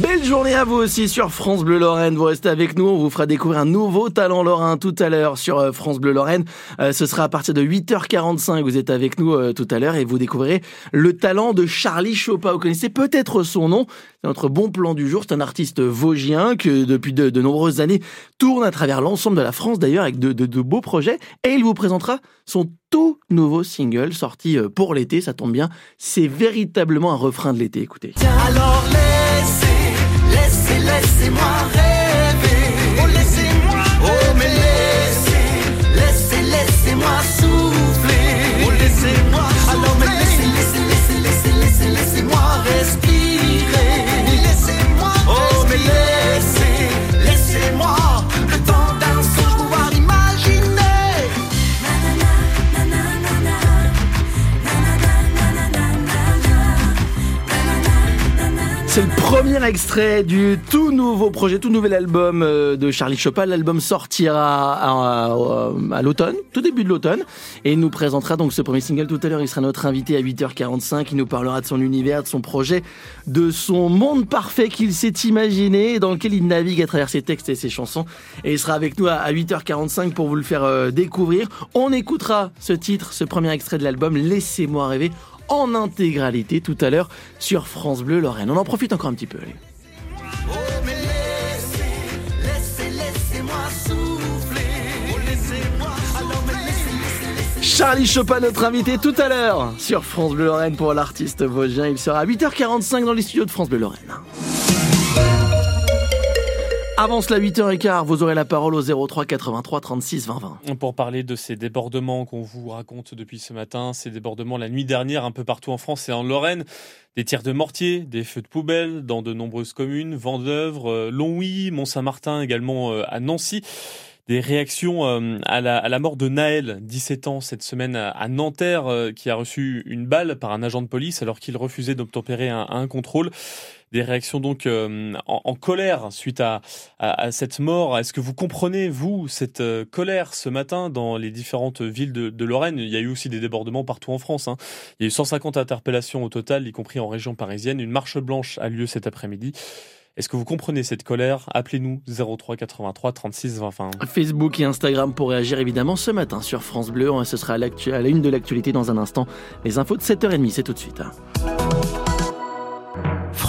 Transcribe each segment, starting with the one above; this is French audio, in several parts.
Belle journée à vous aussi sur France Bleu Lorraine. Vous restez avec nous, on vous fera découvrir un nouveau talent lorrain tout à l'heure sur euh, France Bleu Lorraine. Euh, ce sera à partir de 8h45. Vous êtes avec nous euh, tout à l'heure et vous découvrirez le talent de Charlie Chopin. Vous connaissez peut-être son nom. C'est notre bon plan du jour. C'est un artiste vosgien que depuis de, nombreuses années tourne à travers l'ensemble de la France d'ailleurs avec de, beaux projets. Et il vous présentera son tout nouveau single sorti pour l'été. Ça tombe bien. C'est véritablement un refrain de l'été. Écoutez. Laissez, laissez-moi rêver. C'est le premier extrait du tout nouveau projet, tout nouvel album euh, de Charlie Chopin. L'album sortira à, l'automne, tout début de l'automne, et il nous présentera donc ce premier single tout à l'heure. Il sera notre invité à 8h45. Il nous parlera de son univers, de son projet, de son monde parfait qu'il s'est imaginé, dans lequel il navigue à travers ses textes et ses chansons. Et il sera avec nous à 8h45 pour vous le faire euh, découvrir. On écoutera ce titre, ce premier extrait de l'album. Laissez-moi rêver en intégralité tout à l'heure sur France Bleu Lorraine. On en profite encore un petit peu. Allez. Charlie Chopin, notre invité tout à l'heure sur France Bleu Lorraine pour l'artiste vosgien. Il sera à 8h45 dans les studios de France Bleu Lorraine. Avance la 8h15, vous aurez la parole au 03 83 36 20 20. Pour parler de ces débordements qu'on vous raconte depuis ce matin, ces débordements la nuit dernière un peu partout en France et en Lorraine, des tirs de mortier, des feux de poubelle dans de nombreuses communes, Vendœuvre, euh, Longwy, Mont-Saint-Martin également euh, à Nancy des réactions euh, à la, mort de Naël, 17 ans, cette semaine à Nanterre, qui a reçu une balle par un agent de police alors qu'il refusait d'obtempérer un, un contrôle des réactions donc euh, en, colère suite à, à, cette mort. Est-ce que vous comprenez, vous, cette euh, colère ce matin dans les différentes villes de, de, Lorraine? Il y a eu aussi des débordements partout en France. Hein. Il y a eu 150 interpellations au total, y compris en région parisienne. Une marche blanche a lieu cet après-midi. Est-ce que vous comprenez cette colère? Appelez-nous 03 83 36 20 Facebook et Instagram pour réagir évidemment ce matin sur France Bleu. Ce sera à, à la une de l'actualité dans un instant. Les infos de 7h30, c'est tout de suite.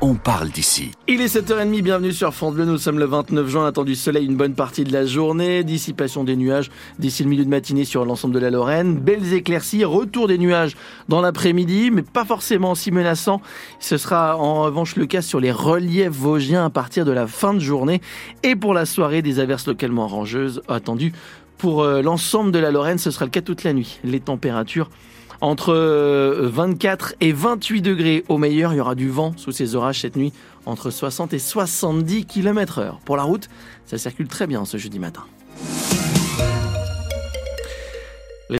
on parle d'ici. Il est 7h30, bienvenue sur France Bleu. Nous sommes le 29 juin, attendu soleil une bonne partie de la journée. Dissipation des nuages d'ici le milieu de matinée sur l'ensemble de la Lorraine. Belles éclaircies, retour des nuages dans l'après-midi, mais pas forcément si menaçant. Ce sera en revanche le cas sur les reliefs vosgiens à partir de la fin de journée. Et pour la soirée, des averses localement orangeuses attendues. Pour euh, l'ensemble de la Lorraine, ce sera le cas toute la nuit. Les températures entre 24 euh, et 28 degrés au meilleur. Il y aura du vent sous ces orages cette nuit entre 60 et 70 km heure. Pour la route, ça circule très bien ce jeudi matin.